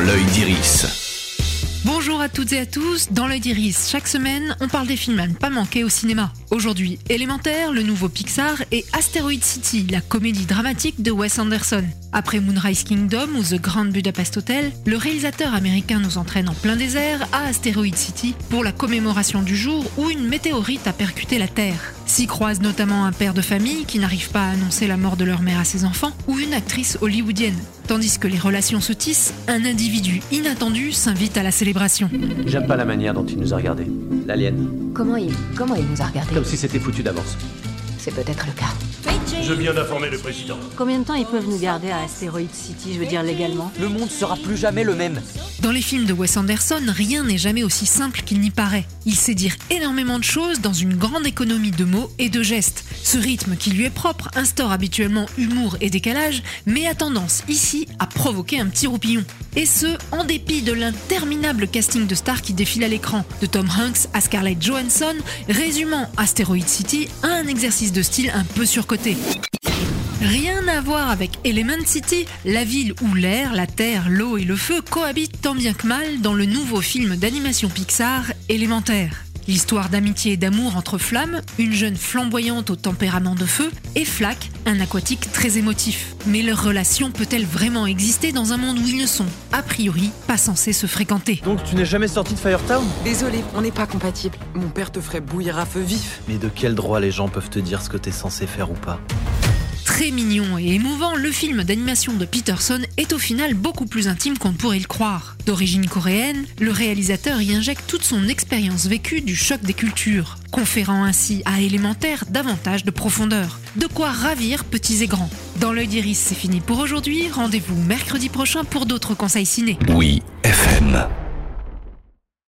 l'œil d'Iris. Bonjour à toutes et à tous, dans l'œil d'Iris, chaque semaine, on parle des films à ne pas manquer au cinéma. Aujourd'hui, Élémentaire, le nouveau Pixar et Asteroid City, la comédie dramatique de Wes Anderson. Après Moonrise Kingdom ou The Grand Budapest Hotel, le réalisateur américain nous entraîne en plein désert à Asteroid City pour la commémoration du jour où une météorite a percuté la Terre. S'y croise notamment un père de famille qui n'arrive pas à annoncer la mort de leur mère à ses enfants ou une actrice hollywoodienne. Tandis que les relations se tissent, un individu inattendu s'invite à la célébration. J'aime pas la manière dont il nous a regardés. L'alien. Comment il, comment il nous a regardés Comme si c'était foutu d'avance. C'est peut-être le cas. Je viens d'informer le président. Combien de temps ils peuvent nous garder à Asteroid City, je veux dire légalement? Le monde sera plus jamais le même. Dans les films de Wes Anderson, rien n'est jamais aussi simple qu'il n'y paraît. Il sait dire énormément de choses dans une grande économie de mots et de gestes. Ce rythme qui lui est propre instaure habituellement humour et décalage, mais a tendance ici à provoquer un petit roupillon. Et ce, en dépit de l'interminable casting de stars qui défile à l'écran, de Tom Hanks à Scarlett Johansson, résumant Asteroid City à un exercice de style un peu surcoté. Rien à voir avec Element City, la ville où l'air, la terre, l'eau et le feu cohabitent tant bien que mal dans le nouveau film d'animation Pixar Élémentaire. L'histoire d'amitié et d'amour entre Flamme, une jeune flamboyante au tempérament de feu, et Flack, un aquatique très émotif. Mais leur relation peut-elle vraiment exister dans un monde où ils ne sont, a priori, pas censés se fréquenter? Donc tu n'es jamais sorti de Firetown? Désolé, on n'est pas compatible. Mon père te ferait bouillir à feu vif. Mais de quel droit les gens peuvent te dire ce que t'es censé faire ou pas? Très mignon et émouvant, le film d'animation de Peterson est au final beaucoup plus intime qu'on pourrait le croire. D'origine coréenne, le réalisateur y injecte toute son expérience vécue du choc des cultures, conférant ainsi à Élémentaire davantage de profondeur. De quoi ravir petits et grands. Dans l'œil d'Iris, c'est fini pour aujourd'hui. Rendez-vous mercredi prochain pour d'autres conseils ciné. Oui, FM.